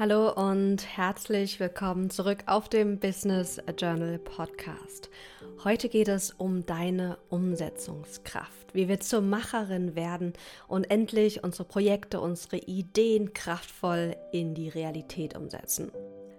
Hallo und herzlich willkommen zurück auf dem Business Journal Podcast. Heute geht es um deine Umsetzungskraft, wie wir zur Macherin werden und endlich unsere Projekte, unsere Ideen kraftvoll in die Realität umsetzen.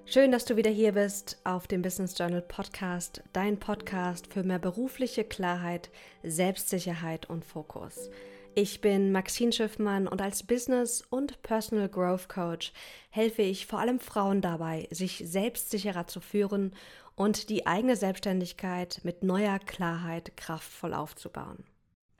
Schön, dass du wieder hier bist auf dem Business Journal Podcast, dein Podcast für mehr berufliche Klarheit, Selbstsicherheit und Fokus. Ich bin Maxine Schiffmann und als Business- und Personal Growth Coach helfe ich vor allem Frauen dabei, sich selbstsicherer zu führen und die eigene Selbstständigkeit mit neuer Klarheit kraftvoll aufzubauen.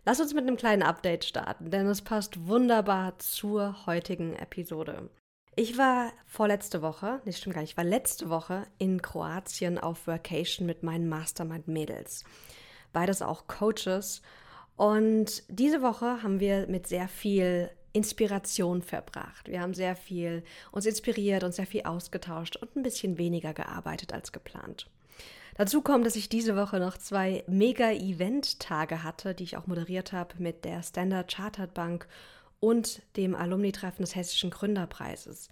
Lass uns mit einem kleinen Update starten, denn es passt wunderbar zur heutigen Episode. Ich war vorletzte Woche, nicht stimmt gar nicht, ich war letzte Woche in Kroatien auf Vacation mit meinen Mastermind-Mädels. Beides auch Coaches und diese Woche haben wir mit sehr viel Inspiration verbracht. Wir haben sehr viel uns inspiriert und sehr viel ausgetauscht und ein bisschen weniger gearbeitet als geplant. Dazu kommt, dass ich diese Woche noch zwei Mega-Event-Tage hatte, die ich auch moderiert habe mit der Standard Chartered Bank und dem Alumni-Treffen des Hessischen Gründerpreises.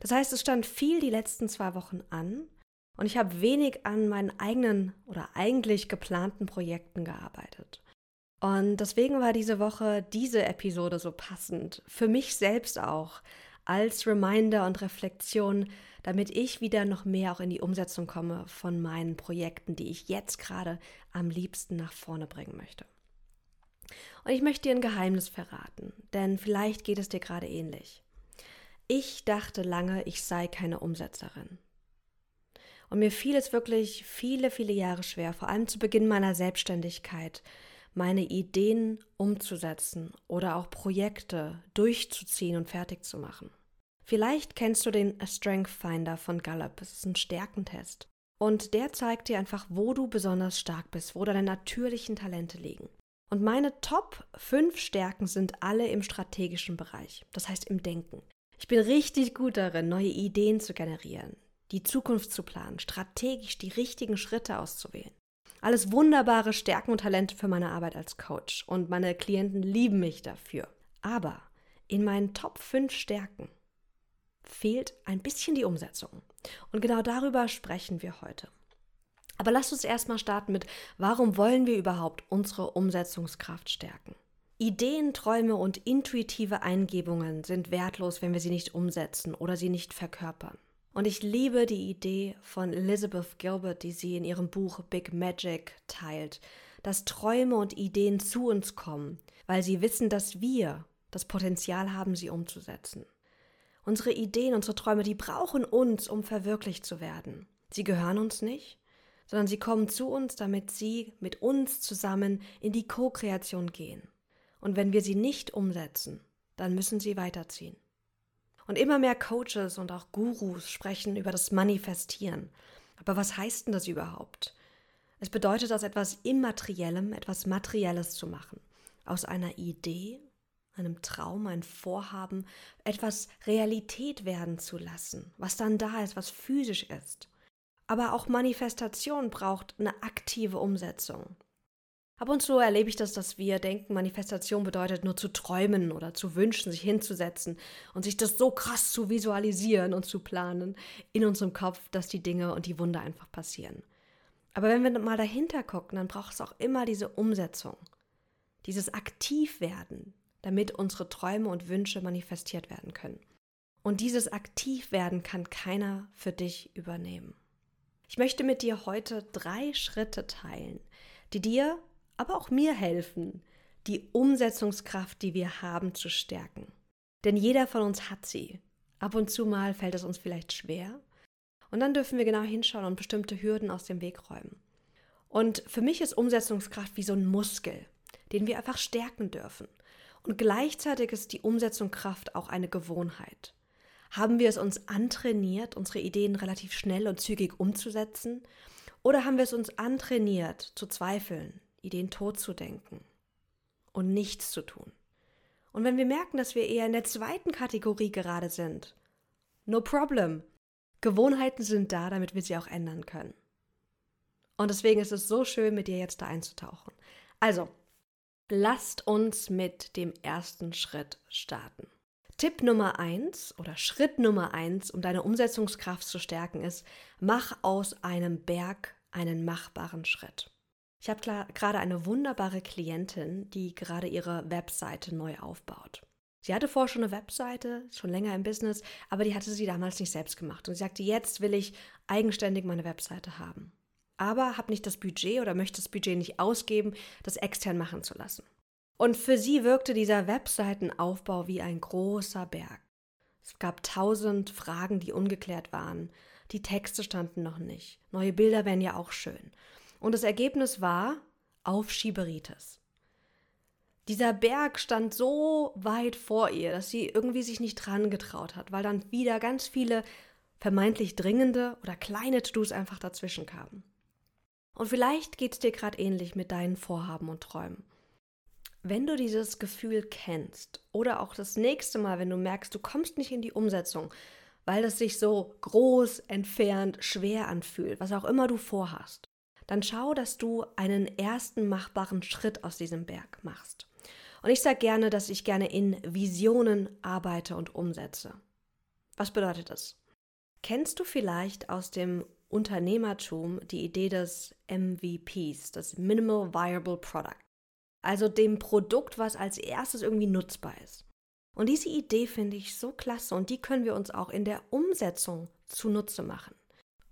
Das heißt, es stand viel die letzten zwei Wochen an und ich habe wenig an meinen eigenen oder eigentlich geplanten Projekten gearbeitet. Und deswegen war diese Woche diese Episode so passend. Für mich selbst auch. Als Reminder und Reflexion, damit ich wieder noch mehr auch in die Umsetzung komme von meinen Projekten, die ich jetzt gerade am liebsten nach vorne bringen möchte. Und ich möchte dir ein Geheimnis verraten, denn vielleicht geht es dir gerade ähnlich. Ich dachte lange, ich sei keine Umsetzerin. Und mir fiel es wirklich viele, viele Jahre schwer, vor allem zu Beginn meiner Selbstständigkeit, meine Ideen umzusetzen oder auch Projekte durchzuziehen und fertig zu machen. Vielleicht kennst du den Strength Finder von Gallup. Es ist ein Stärkentest. Und der zeigt dir einfach, wo du besonders stark bist, wo deine natürlichen Talente liegen. Und meine Top 5 Stärken sind alle im strategischen Bereich, das heißt im Denken. Ich bin richtig gut darin, neue Ideen zu generieren, die Zukunft zu planen, strategisch die richtigen Schritte auszuwählen. Alles wunderbare Stärken und Talente für meine Arbeit als Coach und meine Klienten lieben mich dafür. Aber in meinen Top 5 Stärken fehlt ein bisschen die Umsetzung. Und genau darüber sprechen wir heute. Aber lasst uns erstmal starten mit, warum wollen wir überhaupt unsere Umsetzungskraft stärken? Ideen, Träume und intuitive Eingebungen sind wertlos, wenn wir sie nicht umsetzen oder sie nicht verkörpern. Und ich liebe die Idee von Elizabeth Gilbert, die sie in ihrem Buch Big Magic teilt, dass Träume und Ideen zu uns kommen, weil sie wissen, dass wir das Potenzial haben, sie umzusetzen. Unsere Ideen, unsere Träume, die brauchen uns, um verwirklicht zu werden. Sie gehören uns nicht, sondern sie kommen zu uns, damit sie mit uns zusammen in die Co-Kreation gehen. Und wenn wir sie nicht umsetzen, dann müssen sie weiterziehen. Und immer mehr Coaches und auch Gurus sprechen über das Manifestieren. Aber was heißt denn das überhaupt? Es bedeutet aus etwas Immateriellem etwas Materielles zu machen. Aus einer Idee, einem Traum, ein Vorhaben, etwas Realität werden zu lassen, was dann da ist, was physisch ist. Aber auch Manifestation braucht eine aktive Umsetzung. Ab und zu erlebe ich das, dass wir denken, Manifestation bedeutet nur zu träumen oder zu wünschen, sich hinzusetzen und sich das so krass zu visualisieren und zu planen in unserem Kopf, dass die Dinge und die Wunder einfach passieren. Aber wenn wir mal dahinter gucken, dann braucht es auch immer diese Umsetzung, dieses Aktivwerden, damit unsere Träume und Wünsche manifestiert werden können. Und dieses Aktivwerden kann keiner für dich übernehmen. Ich möchte mit dir heute drei Schritte teilen, die dir aber auch mir helfen, die Umsetzungskraft, die wir haben, zu stärken. Denn jeder von uns hat sie. Ab und zu mal fällt es uns vielleicht schwer. Und dann dürfen wir genau hinschauen und bestimmte Hürden aus dem Weg räumen. Und für mich ist Umsetzungskraft wie so ein Muskel, den wir einfach stärken dürfen. Und gleichzeitig ist die Umsetzungskraft auch eine Gewohnheit. Haben wir es uns antrainiert, unsere Ideen relativ schnell und zügig umzusetzen? Oder haben wir es uns antrainiert, zu zweifeln, Ideen tot zu denken und nichts zu tun. Und wenn wir merken, dass wir eher in der zweiten Kategorie gerade sind, no problem. Gewohnheiten sind da, damit wir sie auch ändern können. Und deswegen ist es so schön, mit dir jetzt da einzutauchen. Also, lasst uns mit dem ersten Schritt starten. Tipp Nummer eins oder Schritt Nummer eins, um deine Umsetzungskraft zu stärken, ist, mach aus einem Berg einen machbaren Schritt. Ich habe gerade eine wunderbare Klientin, die gerade ihre Webseite neu aufbaut. Sie hatte vorher schon eine Webseite, schon länger im Business, aber die hatte sie damals nicht selbst gemacht. Und sie sagte, jetzt will ich eigenständig meine Webseite haben. Aber habe nicht das Budget oder möchte das Budget nicht ausgeben, das extern machen zu lassen. Und für sie wirkte dieser Webseitenaufbau wie ein großer Berg. Es gab tausend Fragen, die ungeklärt waren. Die Texte standen noch nicht. Neue Bilder wären ja auch schön. Und das Ergebnis war Aufschieberitis. Dieser Berg stand so weit vor ihr, dass sie irgendwie sich nicht dran getraut hat, weil dann wieder ganz viele vermeintlich dringende oder kleine To-Dos einfach dazwischen kamen. Und vielleicht geht es dir gerade ähnlich mit deinen Vorhaben und Träumen. Wenn du dieses Gefühl kennst oder auch das nächste Mal, wenn du merkst, du kommst nicht in die Umsetzung, weil es sich so groß, entfernt, schwer anfühlt, was auch immer du vorhast, dann schau, dass du einen ersten machbaren Schritt aus diesem Berg machst. Und ich sage gerne, dass ich gerne in Visionen arbeite und umsetze. Was bedeutet das? Kennst du vielleicht aus dem Unternehmertum die Idee des MVPs, das Minimal Viable Product? Also dem Produkt, was als erstes irgendwie nutzbar ist. Und diese Idee finde ich so klasse und die können wir uns auch in der Umsetzung zunutze machen.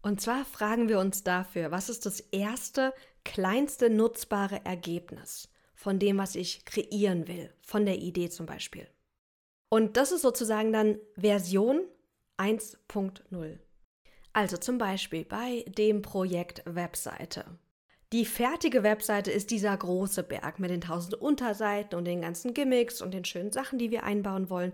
Und zwar fragen wir uns dafür, was ist das erste, kleinste nutzbare Ergebnis von dem, was ich kreieren will, von der Idee zum Beispiel. Und das ist sozusagen dann Version 1.0. Also zum Beispiel bei dem Projekt Webseite. Die fertige Webseite ist dieser große Berg mit den tausend Unterseiten und den ganzen Gimmicks und den schönen Sachen, die wir einbauen wollen.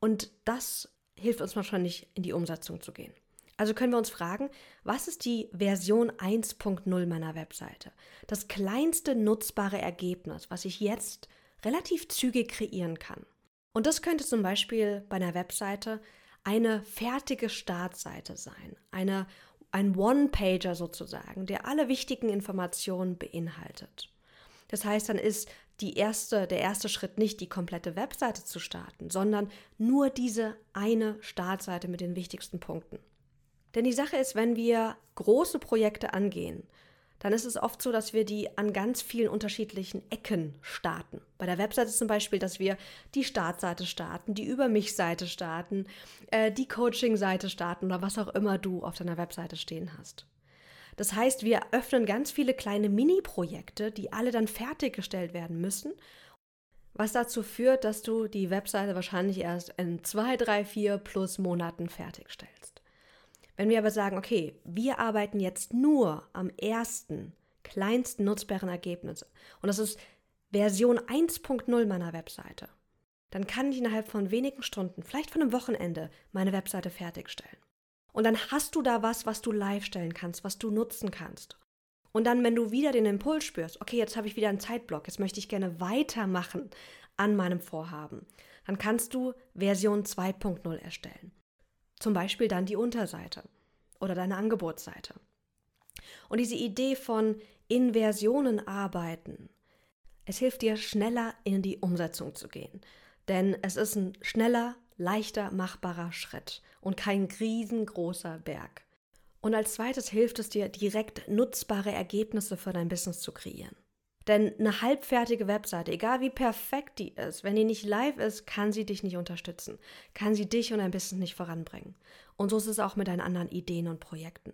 Und das hilft uns nicht, in die Umsetzung zu gehen. Also können wir uns fragen, was ist die Version 1.0 meiner Webseite? Das kleinste nutzbare Ergebnis, was ich jetzt relativ zügig kreieren kann. Und das könnte zum Beispiel bei einer Webseite eine fertige Startseite sein, eine, ein One-Pager sozusagen, der alle wichtigen Informationen beinhaltet. Das heißt, dann ist die erste, der erste Schritt nicht die komplette Webseite zu starten, sondern nur diese eine Startseite mit den wichtigsten Punkten. Denn die Sache ist, wenn wir große Projekte angehen, dann ist es oft so, dass wir die an ganz vielen unterschiedlichen Ecken starten. Bei der Webseite zum Beispiel, dass wir die Startseite starten, die Über mich-Seite starten, äh, die Coaching-Seite starten oder was auch immer du auf deiner Webseite stehen hast. Das heißt, wir öffnen ganz viele kleine Mini-Projekte, die alle dann fertiggestellt werden müssen, was dazu führt, dass du die Webseite wahrscheinlich erst in zwei, drei, vier plus Monaten fertigstellst. Wenn wir aber sagen, okay, wir arbeiten jetzt nur am ersten, kleinsten nutzbaren Ergebnis und das ist Version 1.0 meiner Webseite, dann kann ich innerhalb von wenigen Stunden, vielleicht von einem Wochenende, meine Webseite fertigstellen. Und dann hast du da was, was du live stellen kannst, was du nutzen kannst. Und dann, wenn du wieder den Impuls spürst, okay, jetzt habe ich wieder einen Zeitblock, jetzt möchte ich gerne weitermachen an meinem Vorhaben, dann kannst du Version 2.0 erstellen. Zum Beispiel dann die Unterseite oder deine Angebotsseite. Und diese Idee von Inversionen arbeiten, es hilft dir schneller in die Umsetzung zu gehen. Denn es ist ein schneller, leichter, machbarer Schritt und kein riesengroßer Berg. Und als zweites hilft es dir, direkt nutzbare Ergebnisse für dein Business zu kreieren. Denn eine halbfertige Webseite, egal wie perfekt die ist, wenn die nicht live ist, kann sie dich nicht unterstützen, kann sie dich und dein Business nicht voranbringen. Und so ist es auch mit deinen anderen Ideen und Projekten.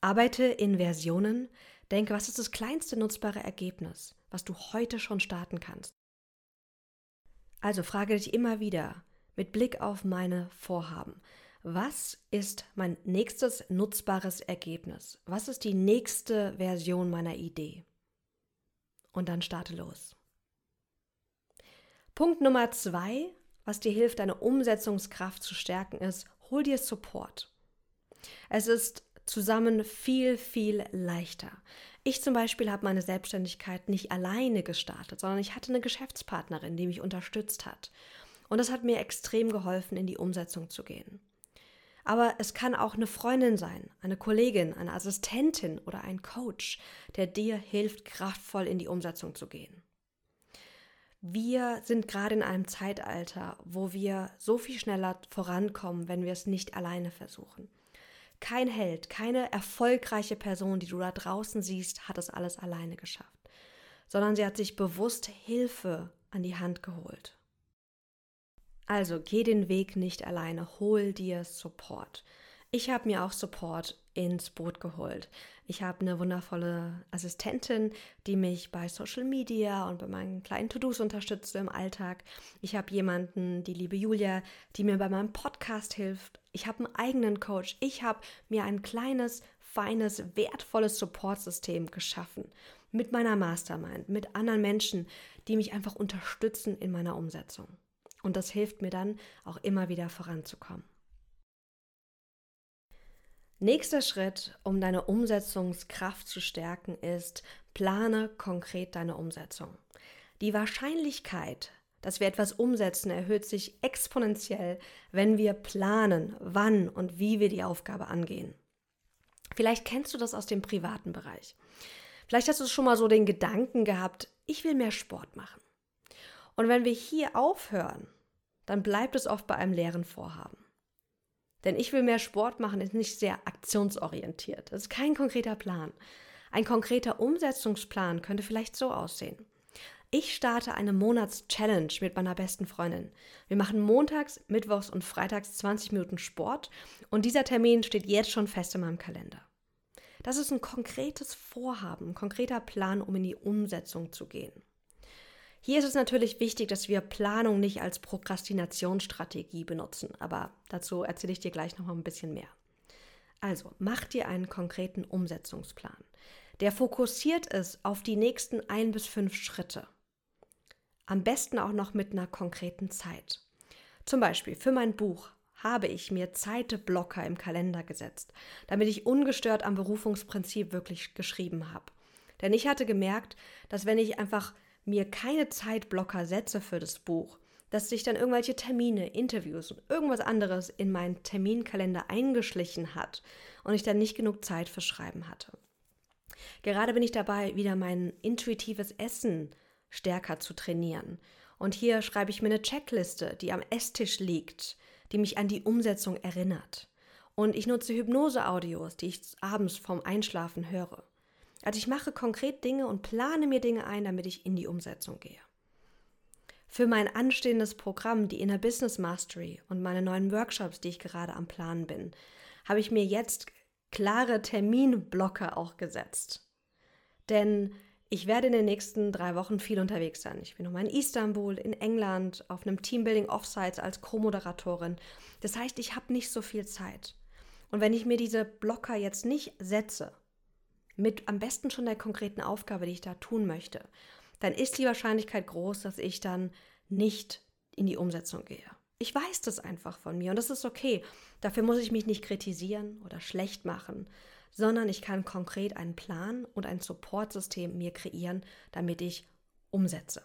Arbeite in Versionen, denke, was ist das kleinste nutzbare Ergebnis, was du heute schon starten kannst. Also frage dich immer wieder mit Blick auf meine Vorhaben, was ist mein nächstes nutzbares Ergebnis? Was ist die nächste Version meiner Idee? Und dann starte los. Punkt Nummer zwei, was dir hilft, deine Umsetzungskraft zu stärken, ist, hol dir Support. Es ist zusammen viel, viel leichter. Ich zum Beispiel habe meine Selbstständigkeit nicht alleine gestartet, sondern ich hatte eine Geschäftspartnerin, die mich unterstützt hat. Und das hat mir extrem geholfen, in die Umsetzung zu gehen. Aber es kann auch eine Freundin sein, eine Kollegin, eine Assistentin oder ein Coach, der dir hilft, kraftvoll in die Umsetzung zu gehen. Wir sind gerade in einem Zeitalter, wo wir so viel schneller vorankommen, wenn wir es nicht alleine versuchen. Kein Held, keine erfolgreiche Person, die du da draußen siehst, hat es alles alleine geschafft, sondern sie hat sich bewusst Hilfe an die Hand geholt. Also geh den Weg nicht alleine, hol dir Support. Ich habe mir auch Support ins Boot geholt. Ich habe eine wundervolle Assistentin, die mich bei Social Media und bei meinen kleinen To-Dos unterstützt im Alltag. Ich habe jemanden, die liebe Julia, die mir bei meinem Podcast hilft. Ich habe einen eigenen Coach. Ich habe mir ein kleines, feines, wertvolles Supportsystem geschaffen mit meiner Mastermind, mit anderen Menschen, die mich einfach unterstützen in meiner Umsetzung. Und das hilft mir dann auch immer wieder voranzukommen. Nächster Schritt, um deine Umsetzungskraft zu stärken, ist, plane konkret deine Umsetzung. Die Wahrscheinlichkeit, dass wir etwas umsetzen, erhöht sich exponentiell, wenn wir planen, wann und wie wir die Aufgabe angehen. Vielleicht kennst du das aus dem privaten Bereich. Vielleicht hast du schon mal so den Gedanken gehabt, ich will mehr Sport machen. Und wenn wir hier aufhören, dann bleibt es oft bei einem leeren Vorhaben. Denn ich will mehr Sport machen ist nicht sehr aktionsorientiert. Das ist kein konkreter Plan. Ein konkreter Umsetzungsplan könnte vielleicht so aussehen. Ich starte eine Monats-Challenge mit meiner besten Freundin. Wir machen montags, mittwochs und freitags 20 Minuten Sport und dieser Termin steht jetzt schon fest in meinem Kalender. Das ist ein konkretes Vorhaben, ein konkreter Plan, um in die Umsetzung zu gehen. Hier ist es natürlich wichtig, dass wir Planung nicht als Prokrastinationsstrategie benutzen, aber dazu erzähle ich dir gleich noch mal ein bisschen mehr. Also, mach dir einen konkreten Umsetzungsplan. Der fokussiert ist auf die nächsten ein bis fünf Schritte. Am besten auch noch mit einer konkreten Zeit. Zum Beispiel für mein Buch habe ich mir Zeitblocker im Kalender gesetzt, damit ich ungestört am Berufungsprinzip wirklich geschrieben habe. Denn ich hatte gemerkt, dass wenn ich einfach mir keine Zeitblocker setze für das Buch, dass sich dann irgendwelche Termine, Interviews und irgendwas anderes in meinen Terminkalender eingeschlichen hat und ich dann nicht genug Zeit für Schreiben hatte. Gerade bin ich dabei, wieder mein intuitives Essen stärker zu trainieren. Und hier schreibe ich mir eine Checkliste, die am Esstisch liegt, die mich an die Umsetzung erinnert. Und ich nutze Hypnose-Audios, die ich abends vorm Einschlafen höre. Also ich mache konkret Dinge und plane mir Dinge ein, damit ich in die Umsetzung gehe. Für mein anstehendes Programm, die Inner Business Mastery und meine neuen Workshops, die ich gerade am Planen bin, habe ich mir jetzt klare Terminblocke auch gesetzt. Denn ich werde in den nächsten drei Wochen viel unterwegs sein. Ich bin nochmal in Istanbul, in England, auf einem Teambuilding Offsites als Co-Moderatorin. Das heißt, ich habe nicht so viel Zeit. Und wenn ich mir diese Blocker jetzt nicht setze, mit am besten schon der konkreten Aufgabe, die ich da tun möchte, dann ist die Wahrscheinlichkeit groß, dass ich dann nicht in die Umsetzung gehe. Ich weiß das einfach von mir und das ist okay. Dafür muss ich mich nicht kritisieren oder schlecht machen, sondern ich kann konkret einen Plan und ein Supportsystem mir kreieren, damit ich umsetze.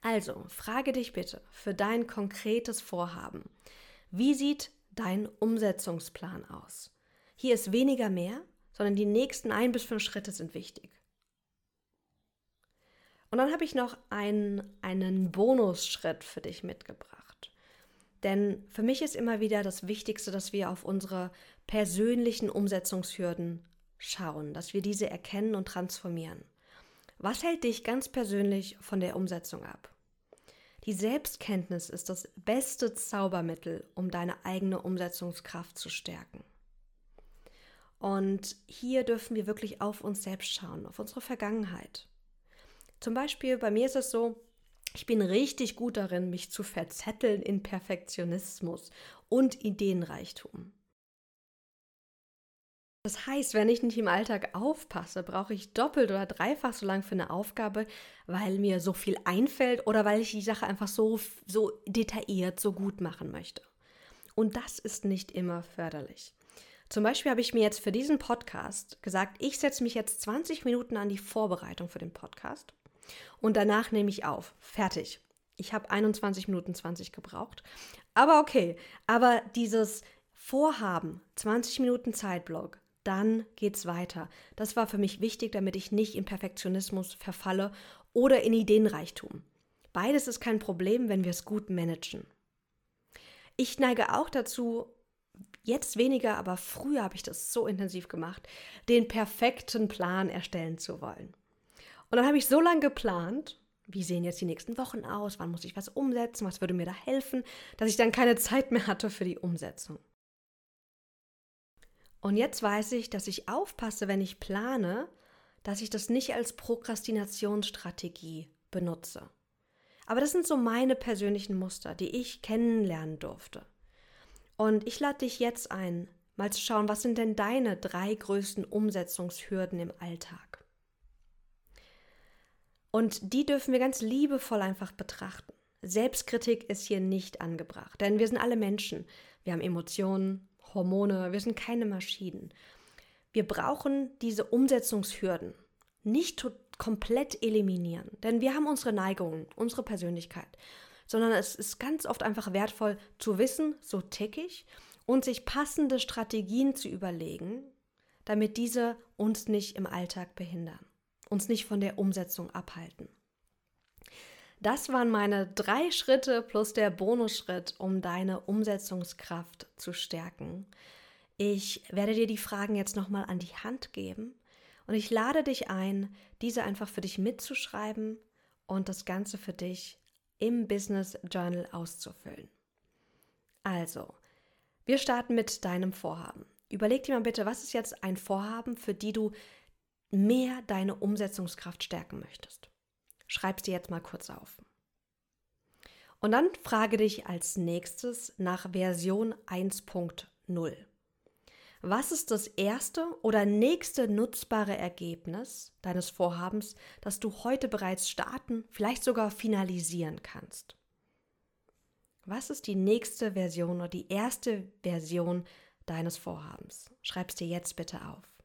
Also, frage dich bitte für dein konkretes Vorhaben. Wie sieht dein Umsetzungsplan aus? Hier ist weniger mehr, sondern die nächsten ein bis fünf Schritte sind wichtig. Und dann habe ich noch einen, einen Bonusschritt für dich mitgebracht. Denn für mich ist immer wieder das Wichtigste, dass wir auf unsere persönlichen Umsetzungshürden schauen, dass wir diese erkennen und transformieren. Was hält dich ganz persönlich von der Umsetzung ab? Die Selbstkenntnis ist das beste Zaubermittel, um deine eigene Umsetzungskraft zu stärken. Und hier dürfen wir wirklich auf uns selbst schauen, auf unsere Vergangenheit. Zum Beispiel bei mir ist es so, ich bin richtig gut darin, mich zu verzetteln in Perfektionismus und Ideenreichtum. Das heißt, wenn ich nicht im Alltag aufpasse, brauche ich doppelt oder dreifach so lang für eine Aufgabe, weil mir so viel einfällt oder weil ich die Sache einfach so, so detailliert, so gut machen möchte. Und das ist nicht immer förderlich. Zum Beispiel habe ich mir jetzt für diesen Podcast gesagt, ich setze mich jetzt 20 Minuten an die Vorbereitung für den Podcast und danach nehme ich auf. Fertig. Ich habe 21 Minuten 20 gebraucht. Aber okay, aber dieses Vorhaben, 20 Minuten Zeitblock, dann geht's weiter. Das war für mich wichtig, damit ich nicht in Perfektionismus verfalle oder in Ideenreichtum. Beides ist kein Problem, wenn wir es gut managen. Ich neige auch dazu, jetzt weniger, aber früher habe ich das so intensiv gemacht, den perfekten Plan erstellen zu wollen. Und dann habe ich so lange geplant, wie sehen jetzt die nächsten Wochen aus, wann muss ich was umsetzen, was würde mir da helfen, dass ich dann keine Zeit mehr hatte für die Umsetzung. Und jetzt weiß ich, dass ich aufpasse, wenn ich plane, dass ich das nicht als Prokrastinationsstrategie benutze. Aber das sind so meine persönlichen Muster, die ich kennenlernen durfte. Und ich lade dich jetzt ein, mal zu schauen, was sind denn deine drei größten Umsetzungshürden im Alltag? Und die dürfen wir ganz liebevoll einfach betrachten. Selbstkritik ist hier nicht angebracht, denn wir sind alle Menschen. Wir haben Emotionen, Hormone, wir sind keine Maschinen. Wir brauchen diese Umsetzungshürden nicht komplett eliminieren, denn wir haben unsere Neigungen, unsere Persönlichkeit, sondern es ist ganz oft einfach wertvoll zu wissen, so tick ich, und sich passende Strategien zu überlegen, damit diese uns nicht im Alltag behindern, uns nicht von der Umsetzung abhalten. Das waren meine drei Schritte plus der Bonusschritt, um deine Umsetzungskraft zu stärken. Ich werde dir die Fragen jetzt nochmal an die Hand geben und ich lade dich ein, diese einfach für dich mitzuschreiben und das Ganze für dich im Business Journal auszufüllen. Also, wir starten mit deinem Vorhaben. Überleg dir mal bitte, was ist jetzt ein Vorhaben, für die du mehr deine Umsetzungskraft stärken möchtest. Schreib es dir jetzt mal kurz auf. Und dann frage dich als nächstes nach Version 1.0. Was ist das erste oder nächste nutzbare Ergebnis deines Vorhabens, das du heute bereits starten, vielleicht sogar finalisieren kannst? Was ist die nächste Version oder die erste Version deines Vorhabens? Schreib es dir jetzt bitte auf.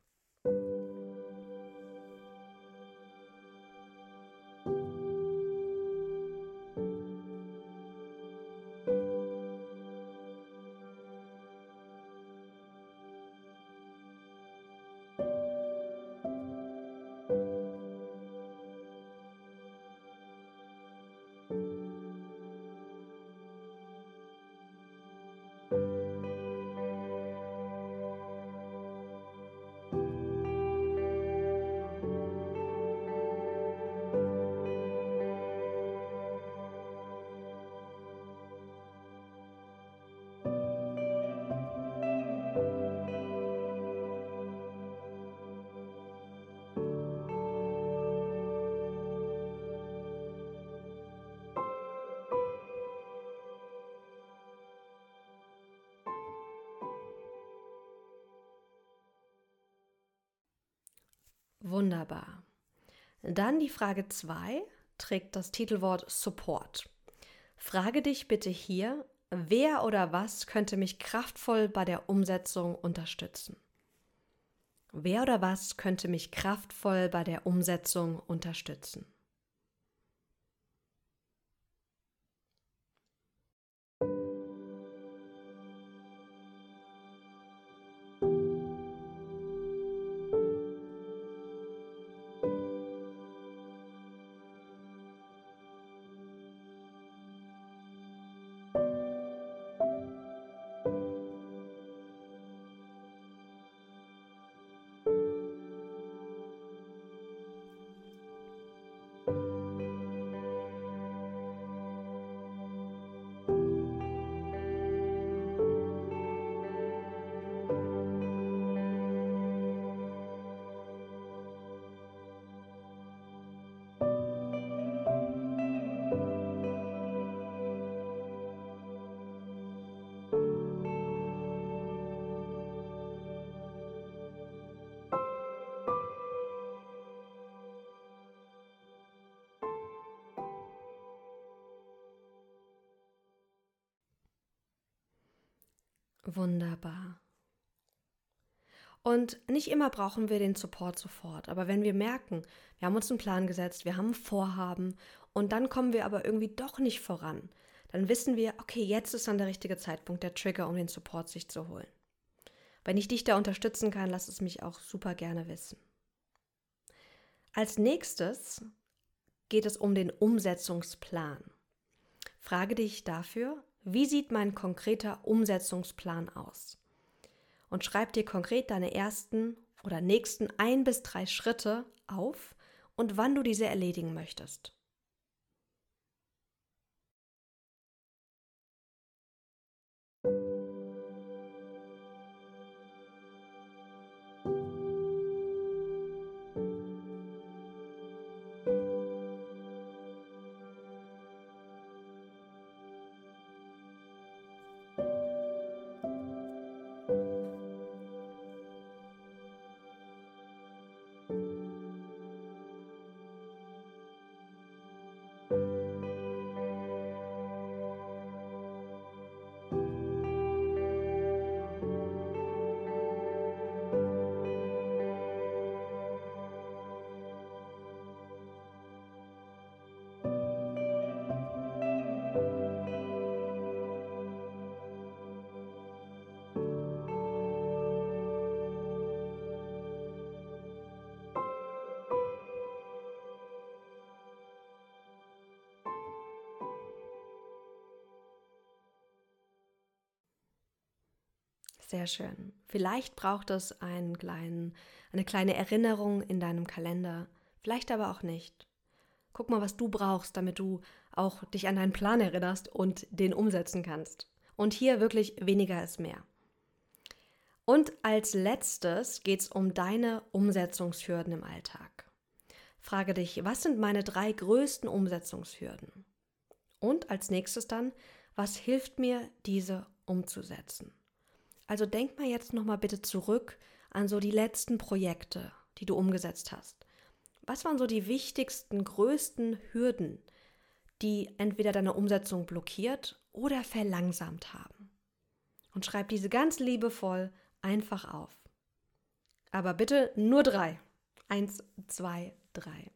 Wunderbar. Dann die Frage 2 trägt das Titelwort Support. Frage dich bitte hier, wer oder was könnte mich kraftvoll bei der Umsetzung unterstützen? Wer oder was könnte mich kraftvoll bei der Umsetzung unterstützen? Wunderbar. Und nicht immer brauchen wir den Support sofort, aber wenn wir merken, wir haben uns einen Plan gesetzt, wir haben ein Vorhaben und dann kommen wir aber irgendwie doch nicht voran, dann wissen wir, okay, jetzt ist dann der richtige Zeitpunkt, der Trigger, um den Support sich zu holen. Wenn ich dich da unterstützen kann, lass es mich auch super gerne wissen. Als nächstes geht es um den Umsetzungsplan. Frage dich dafür, wie sieht mein konkreter Umsetzungsplan aus? Und schreib dir konkret deine ersten oder nächsten ein bis drei Schritte auf und wann du diese erledigen möchtest. Sehr schön. Vielleicht braucht es einen kleinen, eine kleine Erinnerung in deinem Kalender, vielleicht aber auch nicht. Guck mal, was du brauchst, damit du auch dich an deinen Plan erinnerst und den umsetzen kannst. Und hier wirklich weniger ist mehr. Und als letztes geht es um deine Umsetzungshürden im Alltag. Frage dich, was sind meine drei größten Umsetzungshürden? Und als nächstes dann, was hilft mir, diese umzusetzen? Also denk mal jetzt nochmal bitte zurück an so die letzten Projekte, die du umgesetzt hast. Was waren so die wichtigsten, größten Hürden, die entweder deine Umsetzung blockiert oder verlangsamt haben? Und schreib diese ganz liebevoll einfach auf. Aber bitte nur drei. Eins, zwei, drei.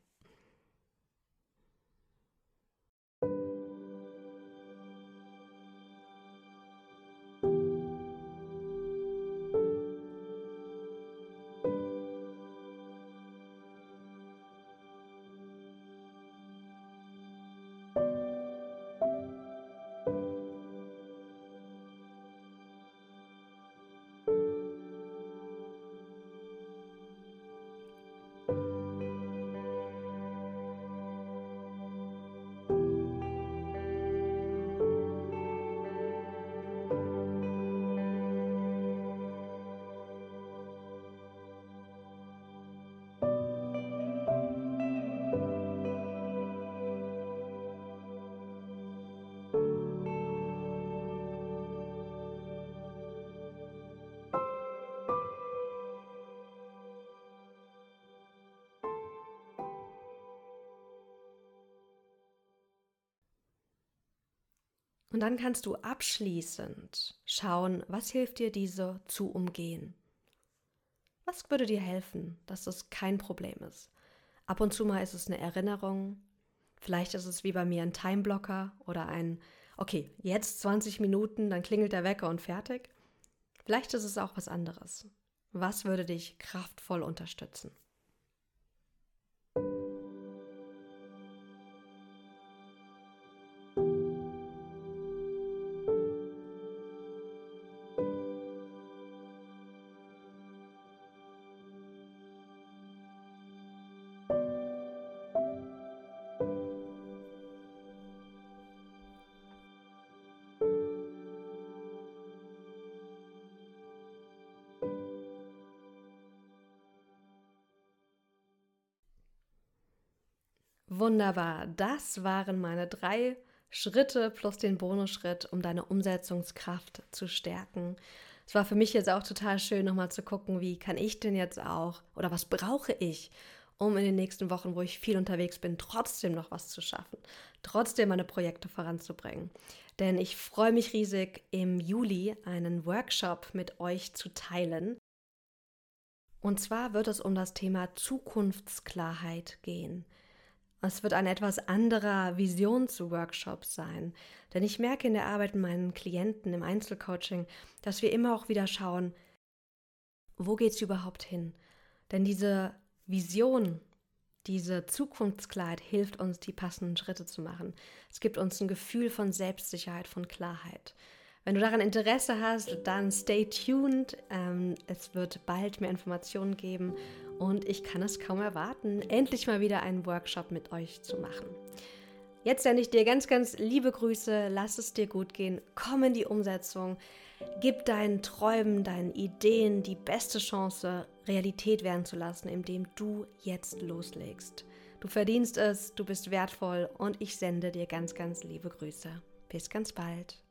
Und dann kannst du abschließend schauen, was hilft dir, diese zu umgehen. Was würde dir helfen, dass es kein Problem ist? Ab und zu mal ist es eine Erinnerung. Vielleicht ist es wie bei mir ein Timeblocker oder ein, okay, jetzt 20 Minuten, dann klingelt der Wecker und fertig. Vielleicht ist es auch was anderes. Was würde dich kraftvoll unterstützen? Wunderbar, das waren meine drei Schritte plus den Bonusschritt, um deine Umsetzungskraft zu stärken. Es war für mich jetzt auch total schön, nochmal zu gucken, wie kann ich denn jetzt auch oder was brauche ich, um in den nächsten Wochen, wo ich viel unterwegs bin, trotzdem noch was zu schaffen, trotzdem meine Projekte voranzubringen. Denn ich freue mich riesig, im Juli einen Workshop mit euch zu teilen. Und zwar wird es um das Thema Zukunftsklarheit gehen. Es wird ein etwas anderer Visionsworkshop sein. Denn ich merke in der Arbeit mit meinen Klienten im Einzelcoaching, dass wir immer auch wieder schauen, wo geht es überhaupt hin? Denn diese Vision, Diese Zukunftsklarheit hilft uns, die passenden Schritte zu machen. Es gibt uns ein Gefühl von Selbstsicherheit, von Klarheit. Wenn du daran Interesse hast, dann stay tuned. Ähm, es wird bald mehr Informationen geben und ich kann es kaum erwarten, endlich mal wieder einen Workshop mit euch zu machen. Jetzt sende ich dir ganz, ganz liebe Grüße. Lass es dir gut gehen. Komm in die Umsetzung. Gib deinen Träumen, deinen Ideen die beste Chance, Realität werden zu lassen, indem du jetzt loslegst. Du verdienst es, du bist wertvoll und ich sende dir ganz, ganz liebe Grüße. Bis ganz bald.